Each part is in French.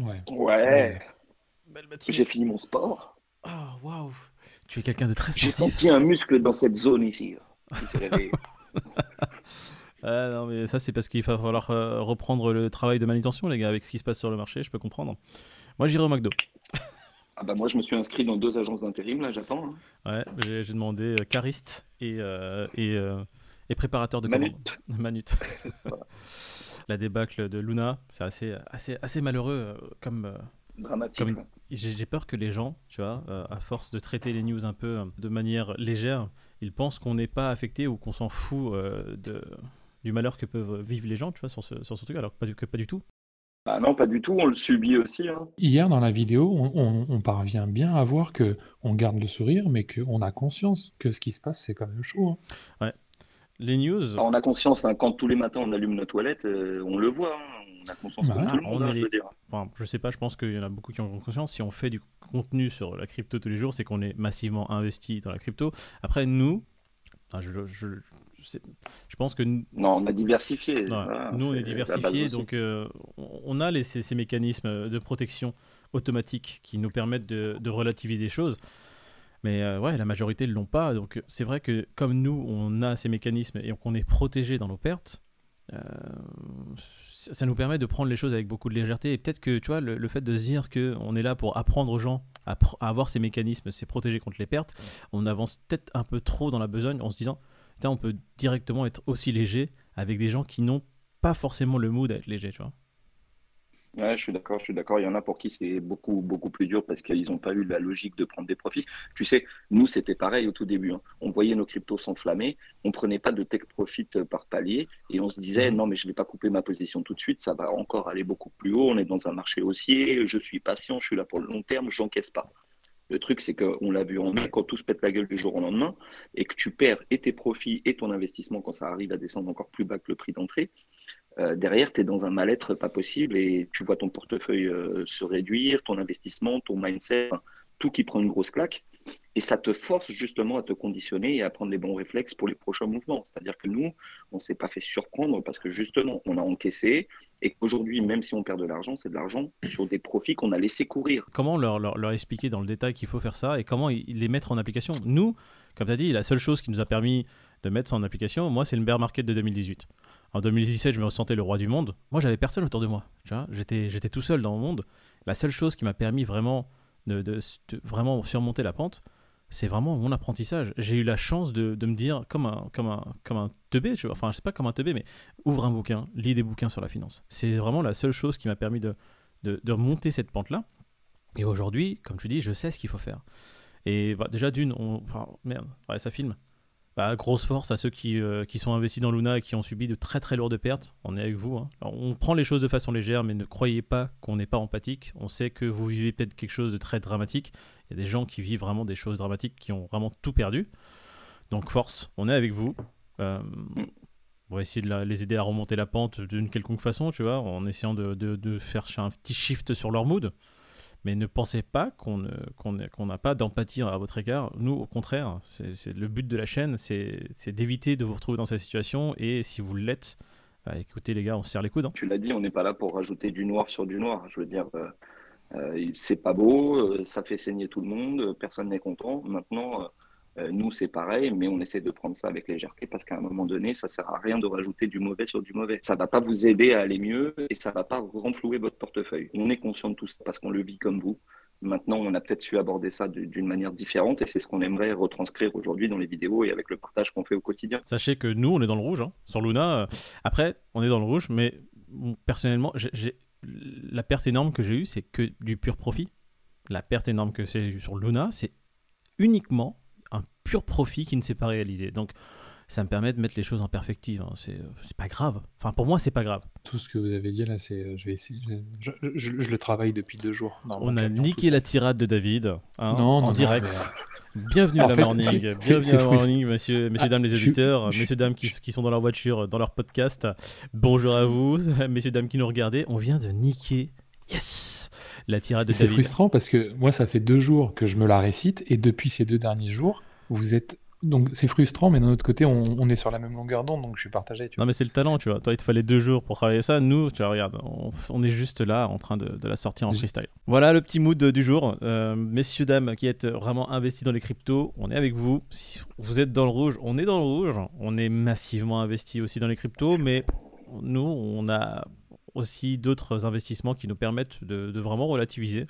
Ouais. J'ai fini mon sport. Ah, waouh. Tu es quelqu'un de très J'ai sportif. senti un muscle dans cette zone ici. Réveillé. Ah, non, mais ça, c'est parce qu'il va falloir euh, reprendre le travail de manutention, les gars, avec ce qui se passe sur le marché, je peux comprendre. Moi, j'irai au McDo. Ah bah moi, je me suis inscrit dans deux agences d'intérim, là, j'attends. hein. Ouais, j'ai j'ai demandé euh, cariste et, euh, et, euh, et préparateur de Manute. commandes. Manute. La débâcle de Luna, c'est assez, assez, assez malheureux euh, comme, euh, Dramatique. comme. J'ai peur que les gens, tu vois, euh, à force de traiter les news un peu euh, de manière légère, ils pensent qu'on n'est pas affecté ou qu'on s'en fout euh, de, du malheur que peuvent vivre les gens, tu vois, sur ce, sur ce truc, alors que pas du, que pas du tout. Ah non, pas du tout, on le subit aussi. hein. Hier, dans la vidéo, on, on- on parvient bien à voir que on garde le sourire, mais qu'on a conscience que ce qui se passe, c'est quand même chaud. hein. Les news, Alors, on a conscience, hein, quand tous les matins on allume nos toilettes, euh, on le voit. hein. On a conscience Bah tout le monde, On hein, est je les- veux dire. Enfin, je sais pas, je pense qu'il y en a beaucoup qui ont conscience. Si on fait du contenu sur la crypto tous les jours, c'est qu'on est massivement investi dans la crypto. Après, nous, enfin, je, je, je sais- je pense que nous, Non, on a diversifié. voilà, nous, on est aussi. donc euh, on a les, ces, ces mécanismes de protection automatique qui nous permettent de, de relativiser les choses. Mais euh, ouais, la majorité ne l'ont pas. Donc c'est vrai que comme nous, on a ces mécanismes et qu'on est protégé dans nos pertes, euh, ça nous permet de prendre les choses avec beaucoup de légèreté. Et peut-être que tu vois, le, fait de se dire qu'on est là pour apprendre aux gens à, avoir ces mécanismes, c'est protéger contre les pertes, on avance peut-être un peu trop dans la besogne en se disant, on peut directement être aussi léger avec des gens qui n'ont pas forcément le mood à être léger, tu vois. Ouais, je suis d'accord, je suis d'accord. Il y en a pour qui c'est beaucoup, beaucoup plus dur parce qu'ils n'ont pas eu la logique de prendre des profits. Tu sais, nous, c'était pareil au tout début. hein. On voyait nos cryptos s'enflammer, on prenait pas de take profit par palier et on se disait, Mhm. non, mais je vais pas couper ma position tout de suite, ça va encore aller beaucoup plus haut. On est dans un marché haussier, je suis patient, je suis là pour le long terme, j'encaisse pas. Le truc, c'est qu'on l'a vu en mai, quand tout se pète la gueule du jour au lendemain et que tu perds et tes profits et ton investissement quand ça arrive à descendre encore plus bas que le prix d'entrée, euh, derrière, tu es dans un mal-être pas possible et tu vois ton portefeuille euh, se réduire, ton investissement, ton mindset, tout qui prend une grosse claque. Et ça te force justement à te conditionner et à prendre les bons réflexes pour les prochains mouvements. C'est-à-dire que nous, on ne s'est pas fait surprendre parce que justement, on a encaissé et qu'aujourd'hui, même si on perd de l'argent, c'est de l'argent sur des profits qu'on a laissé courir. Comment leur, leur, expliquer dans le détail qu'il faut faire ça et comment les mettre en application? Nous, comme tu as dit, la seule chose qui nous a permis de mettre ça en application, moi, c'est le bear market de 2018. En 2017, je me ressentais le roi du monde. Moi, j'avais personne autour de moi. J'étais, tout seul dans mon monde. La seule chose qui m'a permis vraiment de, vraiment surmonter la pente, c'est vraiment mon apprentissage. J'ai eu la chance de, de me dire, comme un, comme un, comme un teubé, enfin, je sais pas comme un teubé, mais ouvre un bouquin, lis des bouquins sur la finance. C'est vraiment la seule chose qui m'a permis de, de, de remonter cette pente-là. Et aujourd'hui, comme tu dis, je sais ce qu'il faut faire. Et bah, déjà, d'une, merde, ça filme. Bah, grosse force à ceux qui, euh, qui sont investis dans Luna et qui ont subi de très très lourdes pertes. On est avec vous. hein. On prend les choses de façon légère, mais ne croyez pas qu'on n'est pas empathique. On sait que vous vivez peut-être quelque chose de très dramatique. Il y a des gens qui vivent vraiment des choses dramatiques, qui ont vraiment tout perdu. Donc force, on est avec vous. Euh, on va essayer de les aider à remonter la pente d'une quelconque façon, tu vois, en essayant de faire un petit shift sur leur mood. Mais ne pensez pas qu'on n'a pas d'empathie à votre égard. Nous, au contraire, c'est le but de la chaîne, c'est d'éviter de vous retrouver dans cette situation. Et si vous l'êtes, bah, écoutez les gars, on se serre les coudes. hein. Tu l'as dit, on n'est pas là pour rajouter du noir sur du noir. Je veux dire, euh, euh, c'est pas beau, euh, ça fait saigner tout le monde, personne n'est content. Maintenant, nous, c'est pareil, mais on essaie de prendre ça avec légèreté parce qu'à un moment donné, ça sert à rien de rajouter du mauvais sur du mauvais. Ça va pas vous aider à aller mieux et ça va pas renflouer votre portefeuille. On est conscient de tout ça parce qu'on le vit comme vous. Maintenant, on a peut-être su aborder ça d'une manière différente et c'est ce qu'on aimerait retranscrire aujourd'hui dans les vidéos et avec le partage qu'on fait au quotidien. Sachez que nous, on est dans le rouge. hein. Sur Luna, euh, après, on est dans le rouge, mais personnellement, la perte énorme que j'ai eue, c'est que du pur profit. La perte énorme que j'ai eue sur Luna, c'est uniquement un pur profit qui ne s'est pas réalisé. Donc, ça me permet de mettre les choses en perspective. hein. C'est c'est pas grave. Enfin, pour moi, c'est pas grave. Tout ce que vous avez dit là, c'est, euh, je vais essayer. Je, je- je- je le travaille depuis deux jours. On a niqué la tirade de David hein, Non, en non, non, direct. mais, Bienvenue à la fait, morning. Bienvenue à la morning, messieurs, messieurs Ah, dames les auditeurs, je- messieurs dames qui, qui sont dans leur voiture, dans leur podcast. Bonjour à vous, messieurs dames qui nous regardez. On vient de niquer, yes, la tirade de C'est frustrant parce que moi, ça fait deux jours que je me la récite et depuis ces deux derniers jours, vous êtes Donc c'est frustrant, mais d'un autre côté, on, on est sur la même longueur d'onde, donc je suis partagé. Tu vois. Non, mais c'est le talent, tu vois. Toi, il te fallait deux jours pour travailler ça. Nous, tu vois, regarde, on, on est juste là en train de, de la sortir en Oui. freestyle. Voilà le petit mood du jour. Euh, messieurs, dames qui êtes vraiment investis dans les cryptos, on est avec vous. Si vous êtes dans le rouge, on est dans le rouge. On est massivement investis aussi dans les cryptos, mais nous, on a aussi d'autres investissements qui nous permettent de, vraiment relativiser.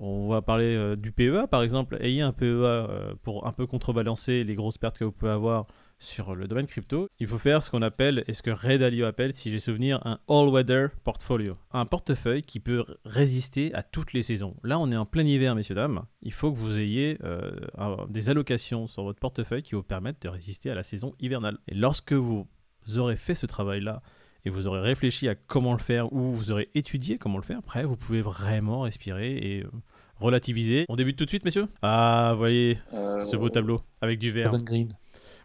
On va parler euh, du PEA par exemple. Ayez un PEA euh, pour un peu contrebalancer les grosses pertes que vous pouvez avoir sur le domaine crypto. Il faut faire ce qu'on appelle, et ce que Ray Dalio appelle, si j'ai souvenir, un all-weather portfolio. Un portefeuille qui peut résister à toutes les saisons. Là, on est en plein hiver, messieurs, dames. Il faut que vous ayez euh, des allocations sur votre portefeuille qui vous permettent de résister à la saison hivernale. Et lorsque vous aurez fait ce travail-là, et vous aurez réfléchi à comment le faire ou vous aurez étudié comment le faire, après vous pouvez vraiment respirer et euh, relativiser. On débute tout de suite, messieurs? Ah, voyez Euh, ce beau tableau avec du vert. Green.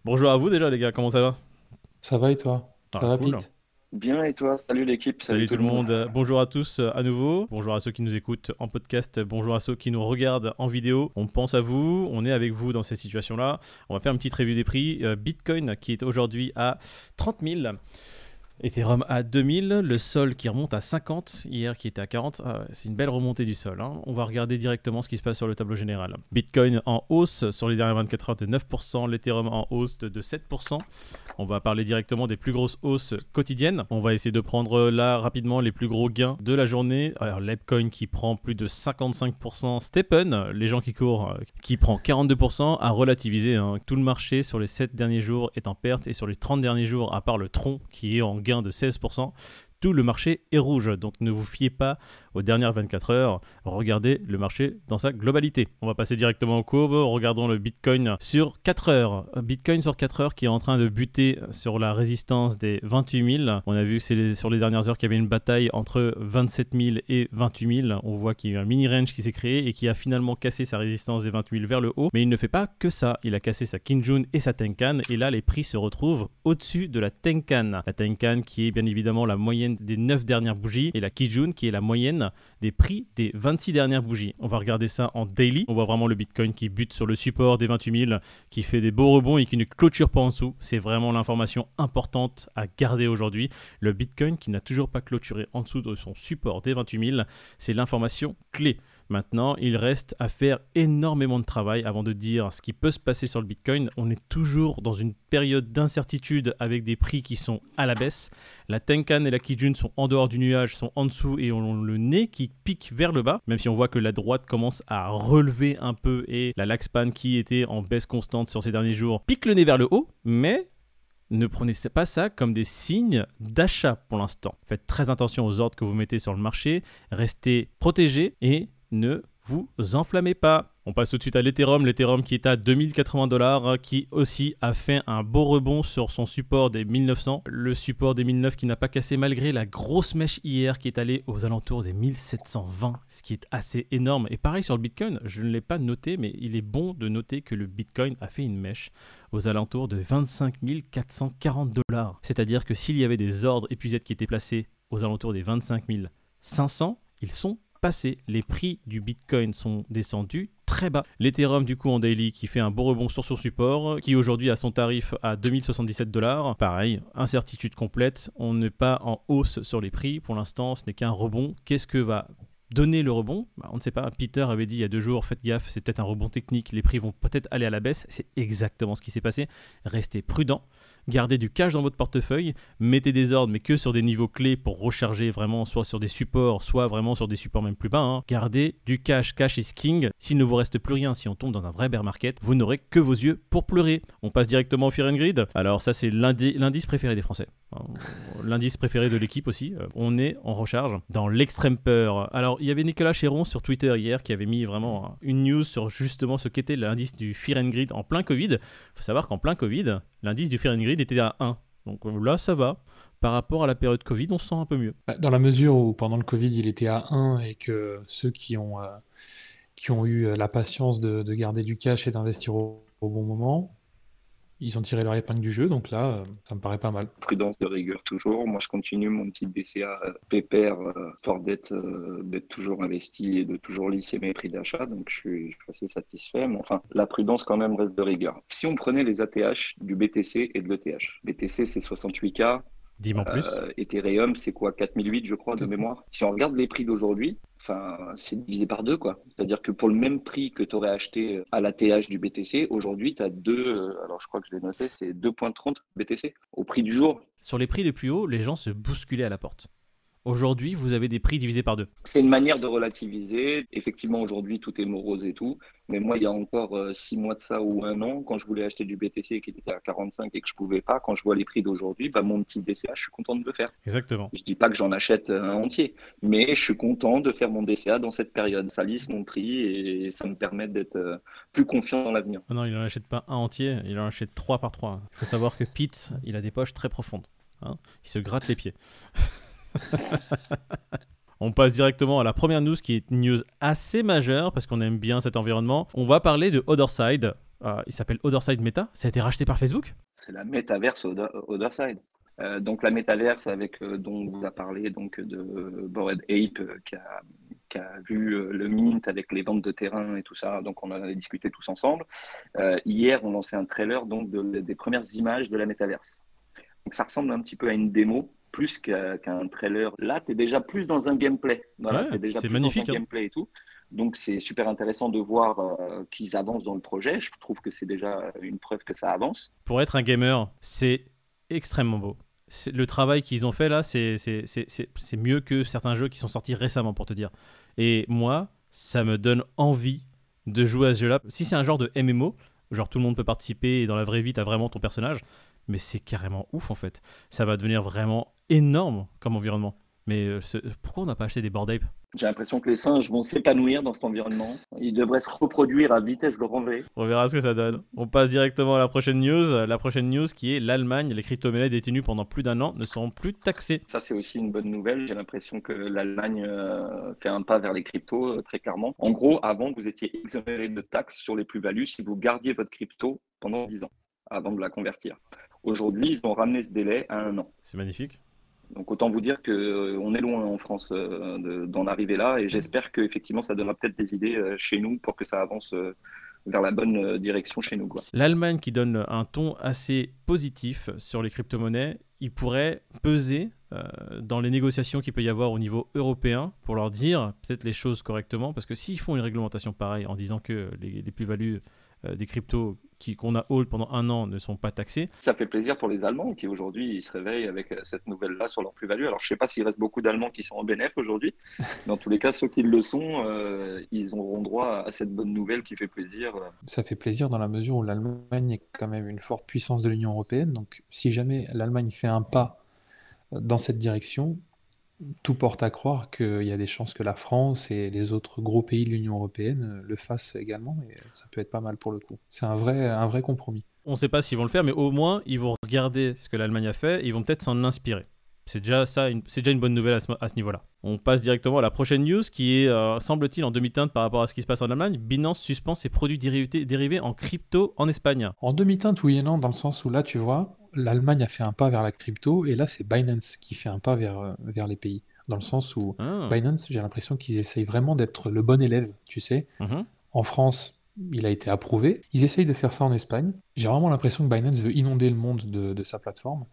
Bonjour à vous déjà, les gars, comment ça va? Ça va et toi? Ah, Ça va, cool. Pete? Bien, et toi? Salut l'équipe. Salut, tout le monde. Euh, Bonjour à tous euh, à nouveau. Bonjour à ceux qui nous écoutent en podcast. Bonjour à ceux qui nous regardent en vidéo. On pense à vous. On est avec vous dans cette situation-là. On va faire une petite revue des prix. Bitcoin qui est aujourd'hui à 30 000. Ethereum à 2000, le sol qui remonte à 50, hier qui était à 40, Ah c'est une belle remontée du sol. hein. On va regarder directement ce qui se passe sur le tableau général. Bitcoin en hausse sur les dernières 24 heures de 9%, l'Ethereum en hausse de, de 7%. On va parler directement des plus grosses hausses quotidiennes. On va essayer de prendre euh, là rapidement les plus gros gains de la journée. Alors l'Epcoin qui prend plus de 55%, Stepen, les gens qui courent, euh, qui prend 42%, à relativiser. Tout le marché sur les 7 derniers jours est en perte et sur les 30 derniers jours, à part le tronc qui est en gain de 16%, tout le marché est rouge. Donc ne vous fiez pas aux dernières 24 heures. Regardez le marché dans sa globalité. On va passer directement aux courbes. Regardons le Bitcoin sur 4 heures. Bitcoin sur 4 heures qui est en train de buter sur la résistance des 28 000. On a vu c'est sur les dernières heures qu'il y avait une bataille entre 27 000 et 28 000. On voit qu'il y a eu un mini range qui s'est créé et qui a finalement cassé sa résistance des 28 000 vers le haut. Mais il ne fait pas que ça. Il a cassé sa Kinjun et sa Tenkan. Et là, les prix se retrouvent au-dessus de la Tenkan. La Tenkan qui est bien évidemment la des 9 dernières bougies et la Kijun qui est la moyenne des prix des 26 dernières bougies. On va regarder ça en daily. On voit vraiment le Bitcoin qui bute sur le support des 28 000, qui fait des beaux rebonds et qui ne clôture pas en dessous. C'est vraiment l'information importante à garder aujourd'hui. Le Bitcoin qui n'a toujours pas clôturé en dessous de son support des 28 000, c'est l'information clé. Maintenant, il reste à faire énormément de travail avant de dire ce qui peut se passer sur le Bitcoin. On est toujours dans une période d'incertitude avec des prix qui sont à la baisse. La Tenkan et la Kijun sont en dehors du nuage, sont en dessous et ont le nez qui pique vers le bas, même si on voit que la droite commence à relever un peu et la Laxpan qui était en baisse constante sur ces derniers jours pique le nez vers le haut, mais ne prenez pas ça comme des signes d'achat pour l'instant. Faites très attention aux ordres que vous mettez sur le marché, restez protégés et ne vous enflammez pas. On passe tout de suite à l'Ethereum, l'Ethereum qui est à 2080 dollars, qui aussi a fait un beau rebond sur son support des 1900. Le support des 1009 qui n'a pas cassé malgré la grosse mèche hier qui est allée aux alentours des 1720, ce qui est assez énorme. Et pareil sur le Bitcoin, je ne l'ai pas noté, mais il est bon de noter que le Bitcoin a fait une mèche aux alentours de 25 440 dollars. C'est-à-dire que s'il y avait des ordres épuisettes qui étaient placés aux alentours des 25 500, ils sont passés. Les prix du Bitcoin sont descendus très bas. L'Ethereum du coup en daily qui fait un beau rebond sur son support, qui aujourd'hui a son tarif à 2077 dollars. Pareil, incertitude complète, on n'est pas en hausse sur les prix. Pour l'instant, ce n'est qu'un rebond. Qu'est-ce que va donner le rebond Bah, On ne sait pas. Peter avait dit il y a deux jours, faites gaffe, c'est peut-être un rebond technique, les prix vont peut-être aller à la baisse. C'est exactement ce qui s'est passé. Restez prudent, gardez du cash dans votre portefeuille, mettez des ordres, mais que sur des niveaux clés pour recharger vraiment, soit sur des supports, soit vraiment sur des supports même plus bas. hein. Gardez du cash, cash is king. S'il ne vous reste plus rien, si on tombe dans un vrai bear market, vous n'aurez que vos yeux pour pleurer. On passe directement au Fear and Greed. Alors ça c'est l'indi- l'indice préféré des Français. L'indice préféré de l'équipe aussi. Euh, On est en recharge dans l'extrême peur. Alors il y avait Nicolas Chéron sur Twitter hier qui avait mis vraiment une news sur justement ce qu'était l'indice du Fear Greed en plein Covid. Il faut savoir qu'en plein Covid, l'indice du Fear Greed était à 1. Donc euh, là, ça va. Par rapport à la période Covid, on se sent un peu mieux. Bah, Dans la mesure où pendant le Covid, il était à 1 et que ceux qui ont, euh, eu euh, la patience de, de garder du cash et d'investir au bon moment, ils ont tiré leur épingle du jeu, donc là, euh, ça me paraît pas mal. Prudence de rigueur toujours. Moi, je continue mon petit DCA euh, pépère, euh, fort d'être d'être toujours investi et de toujours lisser mes prix d'achat, donc je suis, assez satisfait. Mais enfin, la prudence quand même reste de rigueur. Si on prenait les ATH du BTC et de l'ETH, BTC c'est 68K, 10 en plus. Ethereum, c'est quoi 4008, je crois, de mémoire. Si on regarde les prix d'aujourd'hui, enfin, c'est divisé par deux, quoi. C'est-à-dire que pour le même prix que tu aurais acheté à l'ATH du BTC, aujourd'hui, tu as deux, euh, alors je crois que je l'ai noté, c'est 2.30 BTC au prix du jour. Sur les prix les plus hauts, les gens se bousculaient à la porte. Aujourd'hui, vous avez des prix divisés par deux. C'est une manière de relativiser. Effectivement, aujourd'hui, tout est morose et tout. Mais moi, il y a encore euh, six mois de ça ou un an, quand je voulais acheter du BTC qui était à 45 et que je pouvais pas, quand je vois les prix d'aujourd'hui, bah, mon petit DCA, je suis content de le faire. Exactement. Je dis pas que j'en achète un entier, mais je suis content de faire mon DCA dans cette période. Ça lisse mon prix et ça me permet d'être euh, plus confiant dans l'avenir. Ah non, il n'en achète pas un entier, il en achète trois par trois. Il faut savoir que Pete, il a des poches très profondes. Hein. il se gratte les pieds. On passe directement à la première news qui est une news assez majeure parce qu'on aime bien cet environnement. On va parler de Otherside. Euh, il s'appelle Otherside Meta. Ça a été racheté par Facebook? C'est la métaverse Otherside. Euh, donc la métaverse avec euh, dont on vous a parlé donc de Bored Ape qui a, vu le mint avec les ventes de terrain et tout ça. Donc on en a discuté tous ensemble. hier on lançait un trailer donc des premières images de la métaverse. Donc ça ressemble un petit peu à une démo plus qu'un trailer. Là, tu es déjà plus dans un gameplay. c'est magnifique. Dans un hein. gameplay et tout. Donc, c'est super intéressant de voir euh, qu'ils avancent dans le projet. Je trouve que c'est déjà une preuve que ça avance. Pour être un gamer, c'est extrêmement beau. Le travail qu'ils ont fait là, c'est mieux que certains jeux qui sont sortis récemment, pour te dire. Et moi, ça me donne envie de jouer à ce jeu-là. Si c'est un genre de MMO, genre tout le monde peut participer et dans la vraie vie, tu as vraiment ton personnage, mais c'est carrément ouf en fait. Ça va devenir vraiment énorme comme environnement. Mais euh, pourquoi on n'a pas acheté des board apes? J'ai l'impression que les singes vont s'épanouir dans cet environnement. Ils devraient se reproduire à vitesse grand V. On verra ce que ça donne. On passe directement à la prochaine news. La prochaine news qui est l'Allemagne. Les crypto-monnaies détenues pendant plus d'un an ne seront plus taxées. Ça, c'est aussi une bonne nouvelle. J'ai l'impression que l'Allemagne euh, fait un pas vers les cryptos, euh, très clairement. En gros, avant, vous étiez exonéré de taxes sur les plus-values si vous gardiez votre crypto pendant 10 ans avant de la convertir. Aujourd'hui, ils ont ramené ce délai à un an. C'est magnifique. Donc autant vous dire qu'on euh, est loin en France euh, d'en arriver là et j'espère qu'effectivement ça donnera peut-être des idées euh, chez nous pour que ça avance vers la bonne direction chez nous. L'Allemagne qui donne un ton assez positif sur les crypto-monnaies, il pourrait peser dans les négociations qu'il peut y avoir au niveau européen pour leur dire peut-être les choses correctement parce que s'ils font une réglementation pareille en disant que les, les plus-values des cryptos qu'on a hold pendant un an ne sont pas taxés. Ça fait plaisir pour les Allemands qui aujourd'hui se réveillent avec euh, cette nouvelle-là sur leur plus-value. Alors je ne sais pas s'il reste beaucoup d'Allemands qui sont en bénéf aujourd'hui. Dans tous les cas, ceux qui le sont, euh, ils auront droit à cette bonne nouvelle qui fait plaisir. Ça fait plaisir dans la mesure où l'Allemagne est quand même une forte puissance de l'Union européenne. Donc si jamais l'Allemagne fait un pas dans cette direction, tout porte à croire qu'il y a des chances que la France et les autres gros pays de l'Union européenne le fassent également, et ça peut être pas mal pour le coup. C'est un vrai, un vrai compromis. On ne sait pas s'ils vont le faire, mais au moins ils vont regarder ce que l'Allemagne a fait et ils vont peut-être s'en inspirer. C'est déjà ça, c'est déjà une bonne nouvelle à ce, niveau-là. On passe directement à la prochaine news qui est, euh, semble-t-il, en demi-teinte par rapport à ce qui se passe en Allemagne. Binance suspend ses produits dérivés, dérivés en crypto en Espagne. En demi-teinte, oui et non, dans le sens où là, tu vois, l'Allemagne a fait un pas vers la crypto et là, c'est Binance qui fait un pas vers, euh, vers les pays dans le sens où ah. Binance, j'ai l'impression qu'ils essayent vraiment d'être le bon élève, tu sais. Mhm. En France, il a été approuvé. Ils essayent de faire ça en Espagne. J'ai vraiment l'impression que Binance veut inonder le monde de, sa plateforme.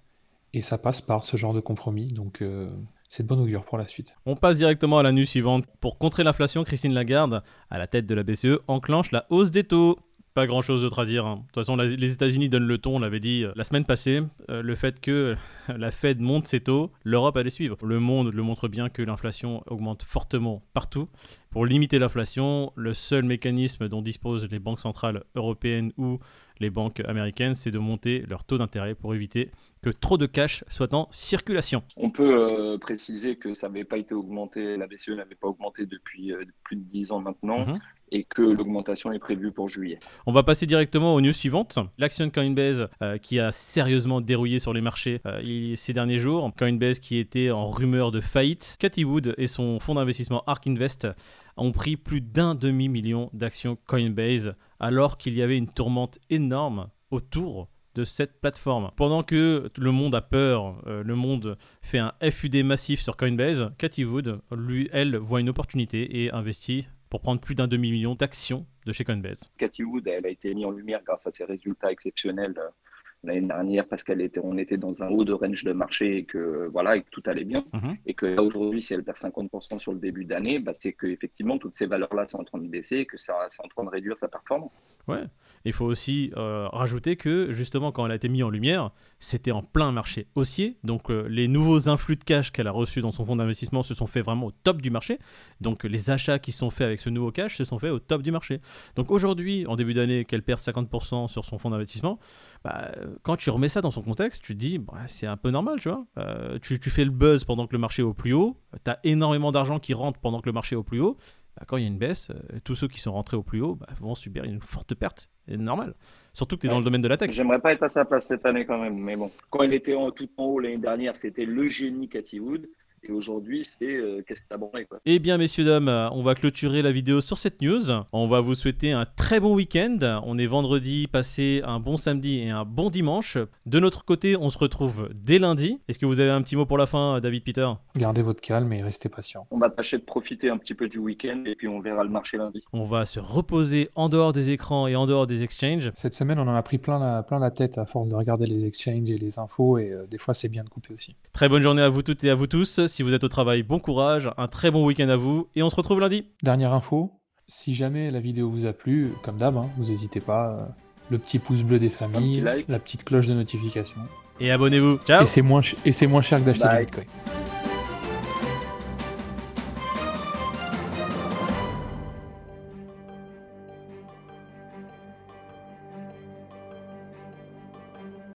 Et ça passe par ce genre de compromis. Donc, euh, c'est de bon augure pour la suite. On passe directement à la news suivante. Pour contrer l'inflation, Christine Lagarde, à la tête de la BCE, enclenche la hausse des taux. Pas grand chose d'autre à dire. Hein. De toute façon, les États-Unis donnent le ton, on l'avait dit euh, la semaine passée. Euh, le fait que la Fed monte ses taux, l'Europe allait suivre. Le monde le montre bien que l'inflation augmente fortement partout. Pour limiter l'inflation, le seul mécanisme dont disposent les banques centrales européennes ou les banques américaines, c'est de monter leur taux d'intérêt pour éviter que trop de cash soit en circulation. On peut euh, préciser que ça n'avait pas été augmenté, la BCE n'avait pas augmenté depuis plus de 10 ans maintenant. Mhm et que l'augmentation est prévue pour juillet. On va passer directement aux news suivantes. L'action Coinbase euh, qui a sérieusement dérouillé sur les marchés euh, ces derniers jours. Coinbase qui était en rumeur de faillite. Cathy Wood et son fonds d'investissement Ark Invest ont pris plus d'un demi-million d'actions Coinbase alors qu'il y avait une tourmente énorme autour de cette plateforme. Pendant que le monde a peur, euh, le monde fait un FUD massif sur Coinbase, Cathy Wood, lui, elle, voit une opportunité et investit pour prendre plus d'un demi-million d'actions de chez Coinbase. Cathy Wood, elle a été mise en lumière grâce à ses résultats exceptionnels euh, l'année dernière parce qu'elle était, on était dans un haut de range de marché et que voilà, et que tout allait bien. Mhm. Et que là aujourd'hui, si elle perd 50% sur le début d'année, bah, c'est que effectivement toutes ces valeurs-là sont en train de baisser et que ça, c'est en train de réduire sa performance. Ouais. Il faut aussi euh, rajouter que justement quand elle a été mise en lumière, c'était en plein marché haussier. Donc euh, les nouveaux influx de cash qu'elle a reçus dans son fonds d'investissement se sont faits vraiment au top du marché. Donc les achats qui sont faits avec ce nouveau cash se sont faits au top du marché. Donc aujourd'hui, en début d'année, qu'elle perd 50% sur son fonds d'investissement, bah, quand tu remets ça dans son contexte, tu te dis, bah, c'est un peu normal, tu vois. Euh, tu, tu, fais le buzz pendant que le marché est au plus haut, tu as énormément d'argent qui rentre pendant que le marché est au plus haut. Bah, quand il y a une baisse, euh, tous ceux qui sont rentrés au plus haut bah, vont subir une forte perte. C'est normal. Surtout que tu es dans le domaine de la tech. J'aimerais pas être à sa place cette année quand même, mais bon. Quand il était en, tout en haut l'année dernière, c'était le génie Cathy Wood. Et aujourd'hui, c'est euh, qu'est-ce que t'as branlé quoi. Eh bien, messieurs, dames, on va clôturer la vidéo sur cette news. On va vous souhaiter un très bon week-end. On est vendredi, passez un bon samedi et un bon dimanche. De notre côté, on se retrouve dès lundi. Est-ce que vous avez un petit mot pour la fin, David Peter? Gardez votre calme et restez patient. On va tâcher de profiter un petit peu du week-end et puis on verra le marché lundi. On va se reposer en dehors des écrans et en dehors des exchanges. Cette semaine, on en a pris plein la, plein la tête à force de regarder les exchanges et les infos et euh, des fois, c'est bien de couper aussi. Très bonne journée à vous toutes et à vous tous. Si vous êtes au travail, bon courage, un très bon week-end à vous et on se retrouve lundi. Dernière info, si jamais la vidéo vous a plu, comme d'hab, hein, vous n'hésitez pas, euh, le petit pouce bleu des familles, la petite cloche de notification. Et abonnez-vous. Ciao Et c'est moins, moins cher que d'acheter du Bitcoin.